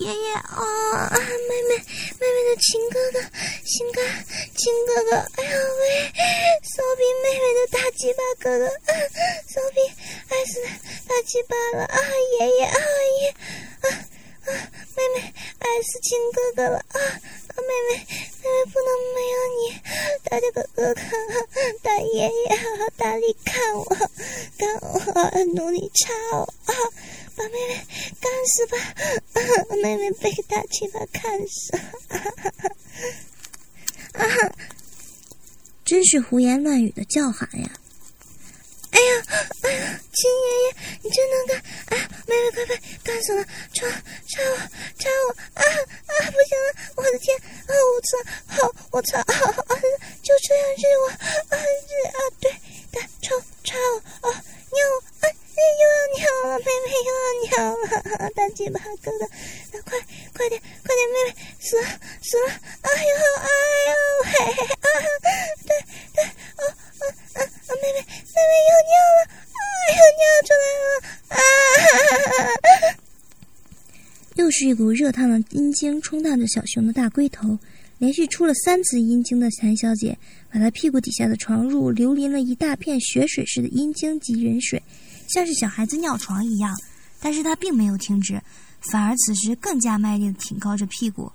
爷爷，哦，妹妹，妹妹的亲哥哥，心肝，亲哥哥，哎呀喂，手比妹妹的大鸡巴哥哥，手比爱死大鸡巴了啊！爷爷，啊爷，啊啊，妹妹爱死亲哥哥了啊！妹妹，妹妹不能没有你，大哥哥哥，大爷爷，大力看我，看我，努力插我啊！把妹妹干死吧！妹妹被大鸡巴看死！啊！真是胡言乱语的叫喊呀！哎呀，哎呀，亲爷爷，你真能干！哎，妹妹快快干死了！抓抓我，抓我！啊啊，不行了！我的天！啊，我操！好，我操！啊，一股热烫的阴茎冲荡着小熊的大龟头，连续出了三次阴茎的谭小姐，把她屁股底下的床褥流淋了一大片血水似的阴茎及人水。像是小孩子尿床一样，但是她并没有停止，反而此时更加卖力的挺高着屁股，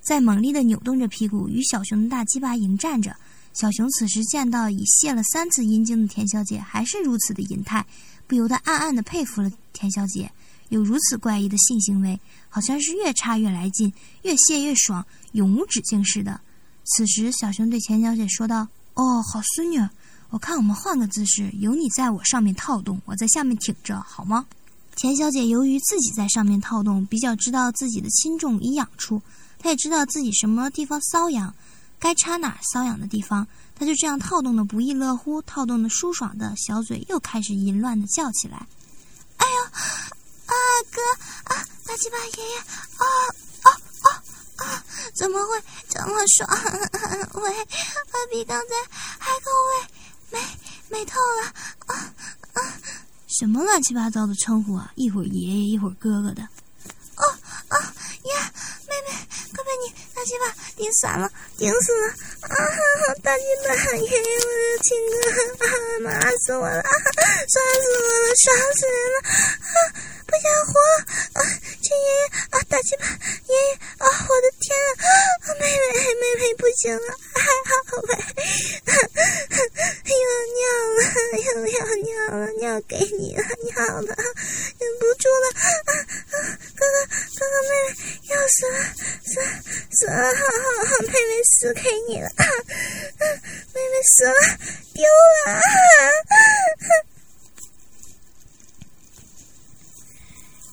在猛力的扭动着屁股，与小熊的大鸡巴迎战着。小熊此时见到已泄了三次阴茎的田小姐还是如此的淫态，不由得暗暗的佩服了田小姐，有如此怪异的性行为，好像是越插越来劲，越泄越爽，永无止境似的。此时，小熊对田小姐说道：“哦，好孙女。”我看我们换个姿势，由你在我上面套动，我在下面挺着，好吗？田小姐由于自己在上面套动，比较知道自己的轻重与痒处，她也知道自己什么地方瘙痒，该插哪瘙痒的地方，他就这样套动的不亦乐乎，套动的舒爽的小嘴又开始淫乱的叫起来：“哎呦，啊哥啊，大鸡巴爷爷，啊啊啊啊，怎么会这么爽？喂，比刚才还够味。”美美透了啊啊！什么乱七八糟的称呼啊！一会儿爷爷，一会儿哥哥的。哦哦呀，妹妹，快被你大鸡巴顶散了，顶死了啊哈！大鸡巴爷爷，我的亲哥，啊，麻死我了，爽死我了，爽死人了啊！不想活了啊！亲爷爷啊，大鸡巴爷爷啊！我的天啊！啊妹妹妹妹不行了，还好呗。又要尿了，又要尿了，尿给你了，尿了，住了，啊啊！哥哥，哥哥，妹妹要死了，死死了，好好好，妹妹死给你了，啊啊！妹妹死了，丢了，啊！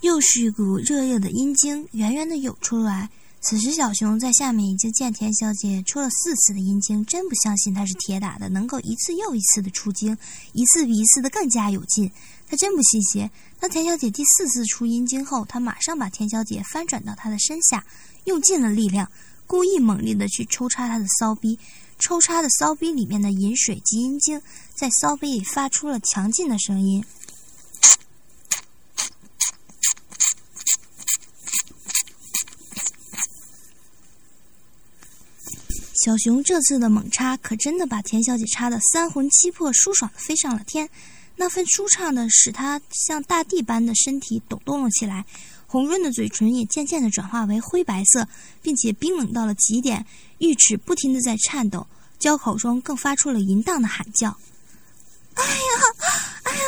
又是一股热热的阴茎，圆圆的涌出来。此时，小熊在下面已经见田小姐出了四次的阴茎，真不相信她是铁打的，能够一次又一次的出精，一次比一次的更加有劲。他真不信邪。当田小姐第四次出阴茎后，他马上把田小姐翻转到他的身下，用尽了力量，故意猛烈的去抽插她的骚逼。抽插的骚逼里面的饮水及阴茎，在骚逼里发出了强劲的声音。小熊这次的猛插，可真的把田小姐插得三魂七魄，舒爽的飞上了天。那份舒畅的，使她像大地般的身体抖动了起来，红润的嘴唇也渐渐的转化为灰白色，并且冰冷到了极点，玉齿不停的在颤抖，交口中更发出了淫荡的喊叫：“哎呀，哎呀，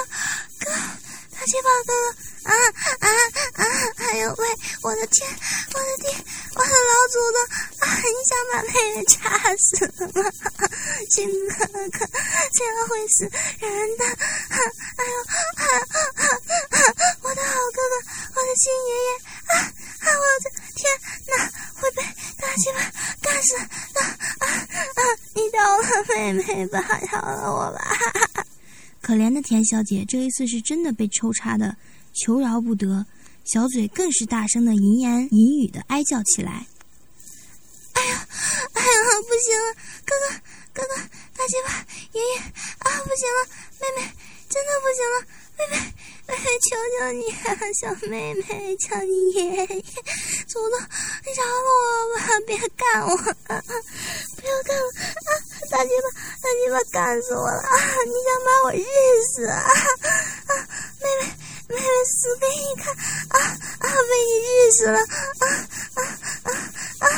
哥，大鸡巴哥哥！”啊啊啊！哎呦喂！我的天！我的天！我的老祖宗！啊！你想把妹妹掐死吗？亲哥哥，这样会死人的！哎呦！啊啊！我的好哥哥！我的亲爷爷啊啊！我的天哪，会被大鸡巴干死啊啊啊！你饶了妹妹吧，饶了我吧！可怜的田小姐这一次是真的被抽插的，求饶不得，小嘴更是大声的淫言淫语的哀叫起来。哎呀，哎呀，不行了，哥哥，哥哥，大鸡巴爷爷啊，不行了，妹妹真的不行了，妹妹。妹妹，求求你啊，小妹妹，求你爷爷，祖宗，饶了我吧，别干我，不要干了啊！大鸡巴，大鸡巴，干死我了啊！你想把我日死啊？妹妹，妹妹，死给你看啊啊！被你日死了啊啊啊啊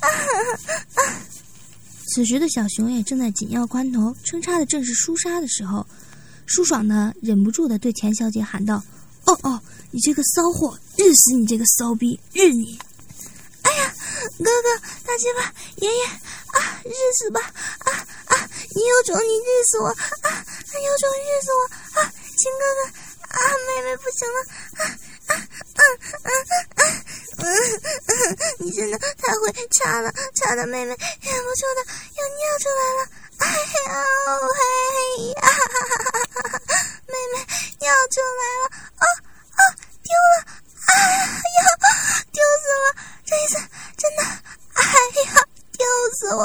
啊啊啊！此时的小熊也正在紧要关头，称叉的正是舒莎的时候。舒爽呢忍不住的对田小姐喊道：“哦哦，你这个骚货，日死你这个骚逼，日你！哎呀，哥哥，大鸡巴，爷爷啊，日死吧！啊啊，你有种你日死我！啊，有种日死我！啊，亲哥哥，啊妹妹不行了！啊啊啊啊啊！嗯嗯，你真的太会插了，插的妹妹忍不住的要尿出来了！哎呀嘿呀！”妹妹尿出来了！啊啊，丢了！哎呀，丢死了！这一次真的，哎呀，丢死我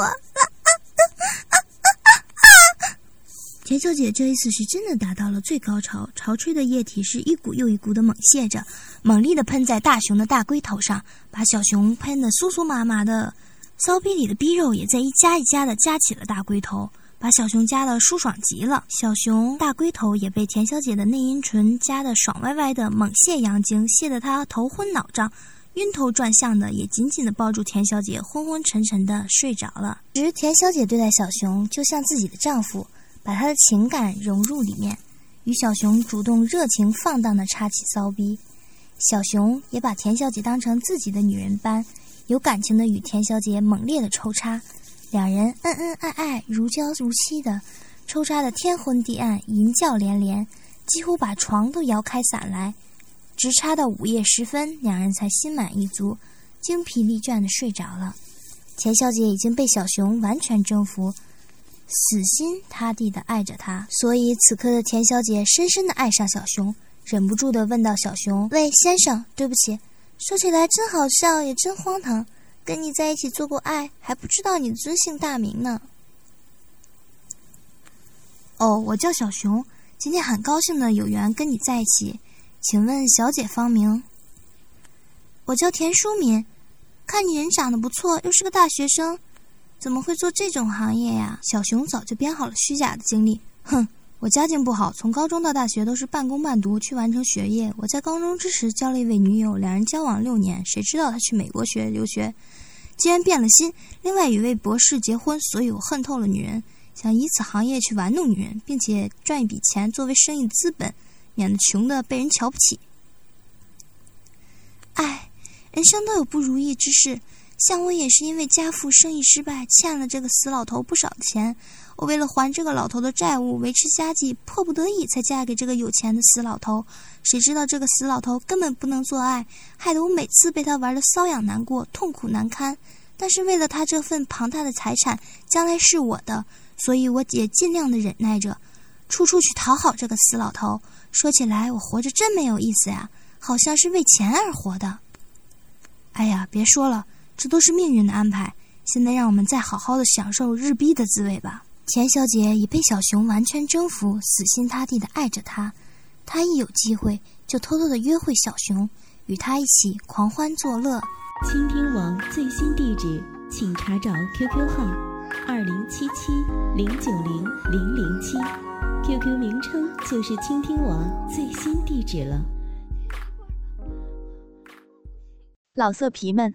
了！田小姐这一次是真的达到了最高潮，潮吹的液体是一股又一股的猛泻着，猛力的喷在大熊的大龟头上，把小熊喷得酥酥麻麻的，骚逼里的逼肉也在一夹一夹的夹起了大龟头。把小熊夹得舒爽极了，小熊大龟头也被田小姐的内阴唇夹得爽歪歪的，猛泻阳精，泻得他头昏脑胀、晕头转向的，也紧紧地抱住田小姐，昏昏沉沉的睡着了。时田小姐对待小熊就像自己的丈夫，把他的情感融入里面，与小熊主动、热情、放荡地插起骚逼，小熊也把田小姐当成自己的女人般，有感情的与田小姐猛烈的抽插。两人恩恩爱爱，如胶如漆的，抽插的天昏地暗，淫叫连连，几乎把床都摇开散来。直插到午夜时分，两人才心满意足、精疲力倦的睡着了。田小姐已经被小熊完全征服，死心塌地的爱着他，所以此刻的田小姐深深的爱上小熊，忍不住的问道：“小熊，喂，先生，对不起，说起来真好笑，也真荒唐。”跟你在一起做过爱，还不知道你的尊姓大名呢。哦，我叫小熊，今天很高兴的有缘跟你在一起，请问小姐芳名？我叫田淑敏，看你人长得不错，又是个大学生，怎么会做这种行业呀？小熊早就编好了虚假的经历，哼。我家境不好，从高中到大学都是半工半读去完成学业。我在高中之时交了一位女友，两人交往六年，谁知道她去美国学留学，竟然变了心，另外一位博士结婚，所以我恨透了女人，想以此行业去玩弄女人，并且赚一笔钱作为生意资本，免得穷的被人瞧不起。唉，人生都有不如意之事，像我也是因为家父生意失败，欠了这个死老头不少钱。我为了还这个老头的债务，维持家计，迫不得已才嫁给这个有钱的死老头。谁知道这个死老头根本不能做爱，害得我每次被他玩的瘙痒难过，痛苦难堪。但是为了他这份庞大的财产，将来是我的，所以我也尽量的忍耐着，处处去讨好这个死老头。说起来，我活着真没有意思呀，好像是为钱而活的。哎呀，别说了，这都是命运的安排。现在让我们再好好的享受日逼的滋味吧。钱小姐已被小熊完全征服，死心塌地的爱着他。她一有机会就偷偷的约会小熊，与他一起狂欢作乐。倾听网最新地址，请查找 QQ 号二零七七零九零零零七，QQ 名称就是倾听网最新地址了。老色皮们，